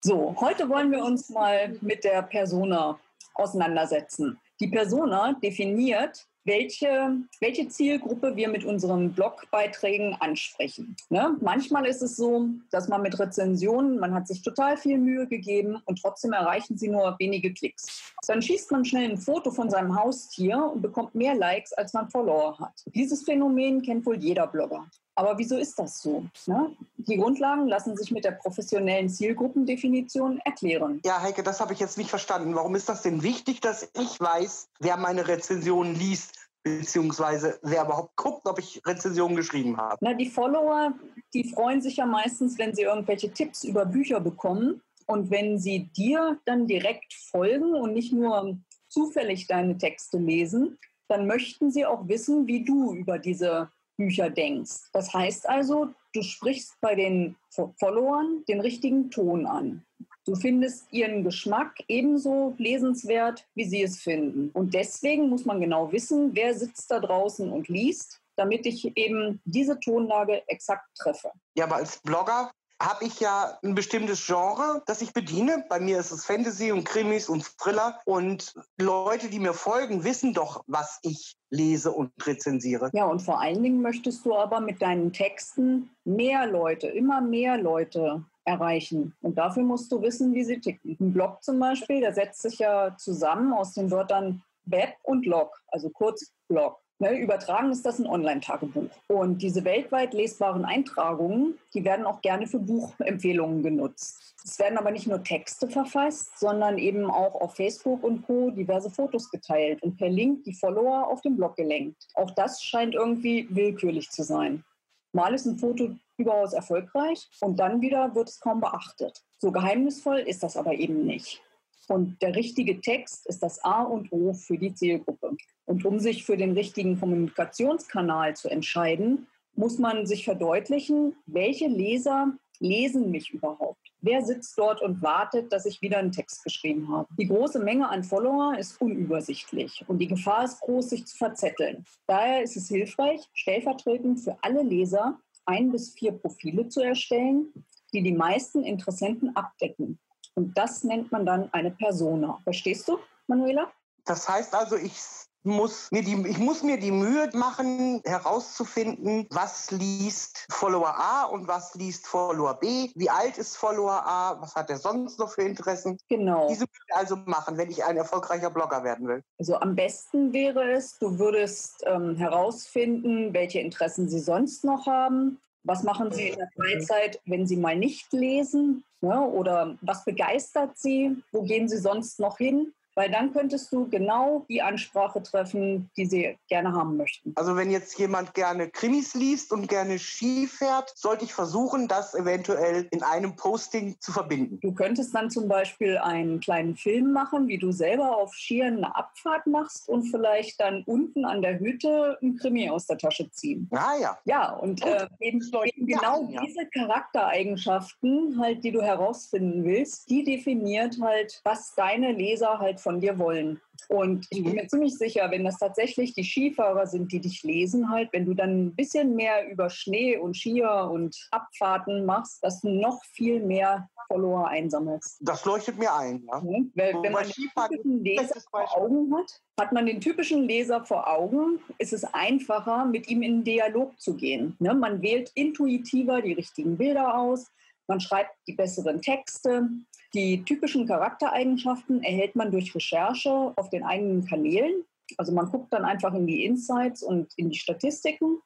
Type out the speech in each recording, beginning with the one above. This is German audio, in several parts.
So, heute wollen wir uns mal mit der Persona auseinandersetzen. Die Persona definiert, welche, welche Zielgruppe wir mit unseren Blogbeiträgen ansprechen. Ne? Manchmal ist es so, dass man mit Rezensionen, man hat sich total viel Mühe gegeben und trotzdem erreichen sie nur wenige Klicks. Dann schießt man schnell ein Foto von seinem Haustier und bekommt mehr Likes, als man Follower hat. Dieses Phänomen kennt wohl jeder Blogger. Aber wieso ist das so? Ne? Die Grundlagen lassen sich mit der professionellen Zielgruppendefinition erklären. Ja, Heike, das habe ich jetzt nicht verstanden. Warum ist das denn wichtig, dass ich weiß, wer meine Rezensionen liest? beziehungsweise wer überhaupt guckt, ob ich Rezensionen geschrieben habe. Na, die Follower, die freuen sich ja meistens, wenn sie irgendwelche Tipps über Bücher bekommen und wenn sie dir dann direkt folgen und nicht nur zufällig deine Texte lesen, dann möchten sie auch wissen, wie du über diese Bücher denkst. Das heißt also, du sprichst bei den Followern den richtigen Ton an. Du findest ihren Geschmack ebenso lesenswert, wie sie es finden. Und deswegen muss man genau wissen, wer sitzt da draußen und liest, damit ich eben diese Tonlage exakt treffe. Ja, aber als Blogger habe ich ja ein bestimmtes Genre, das ich bediene. Bei mir ist es Fantasy und Krimis und Thriller. Und Leute, die mir folgen, wissen doch, was ich lese und rezensiere. Ja, und vor allen Dingen möchtest du aber mit deinen Texten mehr Leute, immer mehr Leute erreichen. Und dafür musst du wissen, wie sie ticken. Ein Blog zum Beispiel, der setzt sich ja zusammen aus den Wörtern Web und Log, also kurz Blog. Ne, übertragen ist das ein Online-Tagebuch. Und diese weltweit lesbaren Eintragungen, die werden auch gerne für Buchempfehlungen genutzt. Es werden aber nicht nur Texte verfasst, sondern eben auch auf Facebook und Co. diverse Fotos geteilt und per Link die Follower auf den Blog gelenkt. Auch das scheint irgendwie willkürlich zu sein. Mal ist ein Foto überaus erfolgreich und dann wieder wird es kaum beachtet. So geheimnisvoll ist das aber eben nicht. Und der richtige Text ist das A und O für die Zielgruppe. Und um sich für den richtigen Kommunikationskanal zu entscheiden, muss man sich verdeutlichen, welche Leser lesen mich überhaupt. Wer sitzt dort und wartet, dass ich wieder einen Text geschrieben habe? Die große Menge an Follower ist unübersichtlich und die Gefahr ist groß, sich zu verzetteln. Daher ist es hilfreich, stellvertretend für alle Leser ein bis vier Profile zu erstellen, die die meisten Interessenten abdecken. Und das nennt man dann eine Persona. Verstehst du, Manuela? Das heißt also, ich muss mir die, ich muss mir die Mühe machen, herauszufinden, was liest Follower A und was liest Follower B, wie alt ist Follower A, was hat er sonst noch für Interessen. Genau. Diese Mühe also machen, wenn ich ein erfolgreicher Blogger werden will. Also am besten wäre es, du würdest ähm, herausfinden, welche Interessen sie sonst noch haben, was machen Sie in der Freizeit, wenn Sie mal nicht lesen? Ne? Oder was begeistert Sie? Wo gehen Sie sonst noch hin? Weil dann könntest du genau die Ansprache treffen, die sie gerne haben möchten. Also wenn jetzt jemand gerne Krimis liest und gerne Ski fährt, sollte ich versuchen, das eventuell in einem Posting zu verbinden. Du könntest dann zum Beispiel einen kleinen Film machen, wie du selber auf Skiern eine Abfahrt machst und vielleicht dann unten an der Hütte ein Krimi aus der Tasche ziehen. Ah ja. Ja, und äh, eben, eben genau ja. diese Charaktereigenschaften, halt, die du herausfinden willst, die definiert halt, was deine Leser halt von dir wollen. Und ich bin mhm. mir ziemlich sicher, wenn das tatsächlich die Skifahrer sind, die dich lesen, halt, wenn du dann ein bisschen mehr über Schnee und Skier und Abfahrten machst, dass du noch viel mehr Follower einsammelst. Das leuchtet mir ein. Ja. Mhm. Wenn, wenn man den typischen Leser vor Augen hat, hat man den typischen Leser vor Augen, ist es einfacher, mit ihm in Dialog zu gehen. Ne? Man wählt intuitiver die richtigen Bilder aus, man schreibt die besseren Texte. Die typischen Charaktereigenschaften erhält man durch Recherche auf den eigenen Kanälen. Also man guckt dann einfach in die Insights und in die Statistiken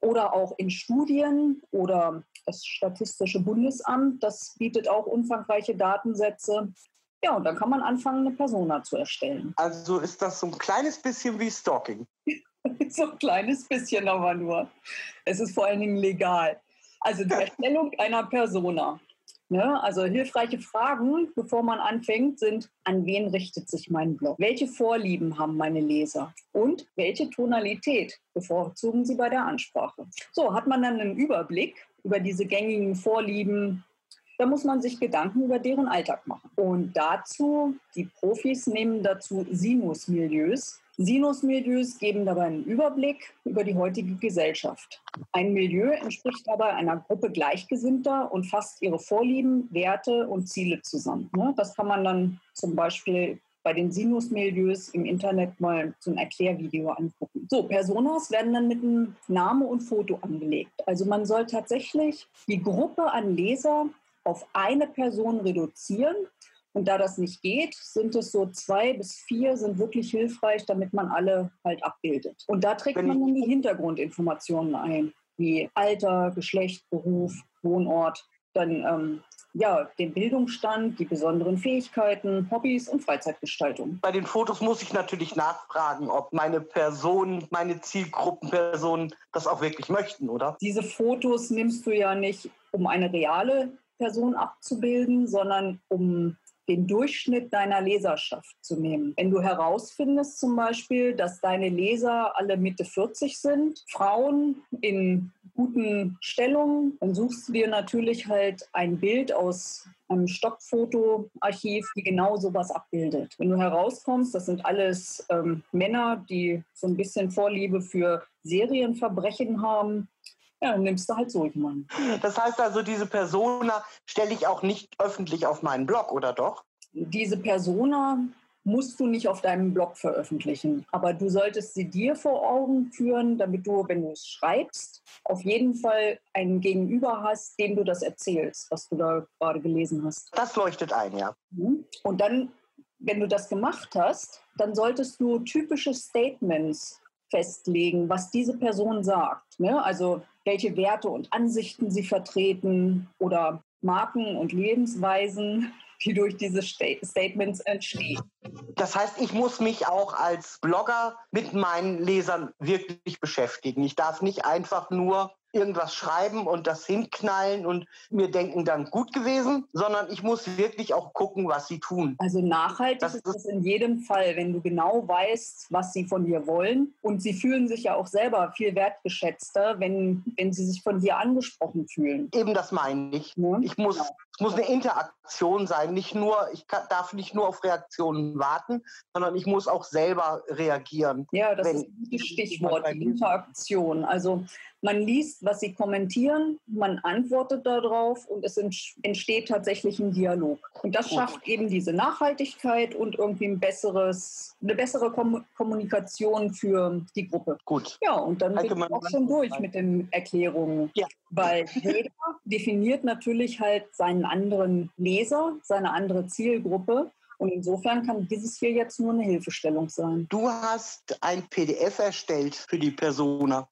oder auch in Studien oder das Statistische Bundesamt, das bietet auch umfangreiche Datensätze. Ja, und dann kann man anfangen, eine Persona zu erstellen. Also ist das so ein kleines bisschen wie Stalking? so ein kleines bisschen aber nur. Es ist vor allen Dingen legal. Also die Erstellung einer Persona. Ne? Also hilfreiche Fragen, bevor man anfängt, sind, an wen richtet sich mein Blog? Welche Vorlieben haben meine Leser? Und welche Tonalität bevorzugen sie bei der Ansprache? So, hat man dann einen Überblick über diese gängigen Vorlieben, da muss man sich Gedanken über deren Alltag machen. Und dazu, die Profis nehmen dazu Sinus-Milieus. Sinusmilieus geben dabei einen Überblick über die heutige Gesellschaft. Ein Milieu entspricht dabei einer Gruppe Gleichgesinnter und fasst ihre Vorlieben, Werte und Ziele zusammen. Ne? Das kann man dann zum Beispiel bei den Sinusmilieus im Internet mal so ein Erklärvideo angucken. So, Personas werden dann mit einem Name und Foto angelegt. Also man soll tatsächlich die Gruppe an Leser auf eine Person reduzieren und da das nicht geht, sind es so zwei bis vier, sind wirklich hilfreich, damit man alle halt abbildet. Und da trägt man dann die Hintergrundinformationen ein, wie Alter, Geschlecht, Beruf, Wohnort, dann ähm, ja, den Bildungsstand, die besonderen Fähigkeiten, Hobbys und Freizeitgestaltung. Bei den Fotos muss ich natürlich nachfragen, ob meine Person, meine Zielgruppenpersonen das auch wirklich möchten, oder? Diese Fotos nimmst du ja nicht, um eine reale Person abzubilden, sondern um den Durchschnitt deiner Leserschaft zu nehmen. Wenn du herausfindest zum Beispiel, dass deine Leser alle Mitte 40 sind, Frauen in guten Stellungen, dann suchst du dir natürlich halt ein Bild aus einem Stockfotoarchiv, die genau sowas abbildet. Wenn du herauskommst, das sind alles ähm, Männer, die so ein bisschen Vorliebe für Serienverbrechen haben, ja, dann nimmst du halt so jemanden. Das heißt also, diese Persona stelle ich auch nicht öffentlich auf meinen Blog, oder doch? Diese Persona musst du nicht auf deinem Blog veröffentlichen. Aber du solltest sie dir vor Augen führen, damit du, wenn du es schreibst, auf jeden Fall einen Gegenüber hast, dem du das erzählst, was du da gerade gelesen hast. Das leuchtet ein, ja. Mhm. Und dann, wenn du das gemacht hast, dann solltest du typische Statements festlegen, was diese Person sagt. Ne? Also welche Werte und Ansichten sie vertreten oder Marken und Lebensweisen, die durch diese Statements entstehen. Das heißt, ich muss mich auch als Blogger mit meinen Lesern wirklich beschäftigen. Ich darf nicht einfach nur irgendwas schreiben und das hinknallen und mir denken, dann gut gewesen, sondern ich muss wirklich auch gucken, was sie tun. Also nachhaltig das ist es in jedem Fall, wenn du genau weißt, was sie von dir wollen. Und sie fühlen sich ja auch selber viel wertgeschätzter, wenn, wenn sie sich von dir angesprochen fühlen. Eben das meine ich. Ja, ich muss, genau. Es muss eine Interaktion sein. Nicht nur, ich kann, darf nicht nur auf Reaktionen warten, sondern ich muss auch selber reagieren. Ja, das ist ein gutes Stichwort, die Interaktion. Also man liest, was sie kommentieren, man antwortet darauf und es entsteht tatsächlich ein Dialog. Und das Gut. schafft eben diese Nachhaltigkeit und irgendwie ein besseres, eine bessere Kommunikation für die Gruppe. Gut. Ja, und dann bin ich auch schon durch mit den Erklärungen. Ja. Weil jeder definiert natürlich halt seinen anderen Leser, seine andere Zielgruppe. Und insofern kann dieses hier jetzt nur eine Hilfestellung sein. Du hast ein PDF erstellt für die Persona.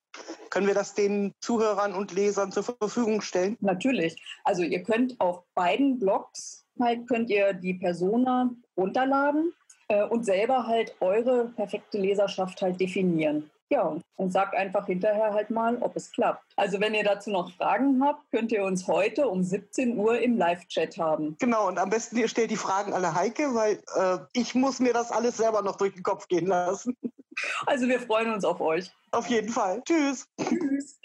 Können wir das den Zuhörern und Lesern zur Verfügung stellen? Natürlich. Also ihr könnt auf beiden Blogs halt könnt ihr die Persona runterladen äh, und selber halt eure perfekte Leserschaft halt definieren. Ja, und sagt einfach hinterher halt mal, ob es klappt. Also wenn ihr dazu noch Fragen habt, könnt ihr uns heute um 17 Uhr im Live-Chat haben. Genau, und am besten ihr stellt die Fragen alle Heike, weil äh, ich muss mir das alles selber noch durch den Kopf gehen lassen. Also wir freuen uns auf euch. Auf jeden Fall. Tschüss. Tschüss.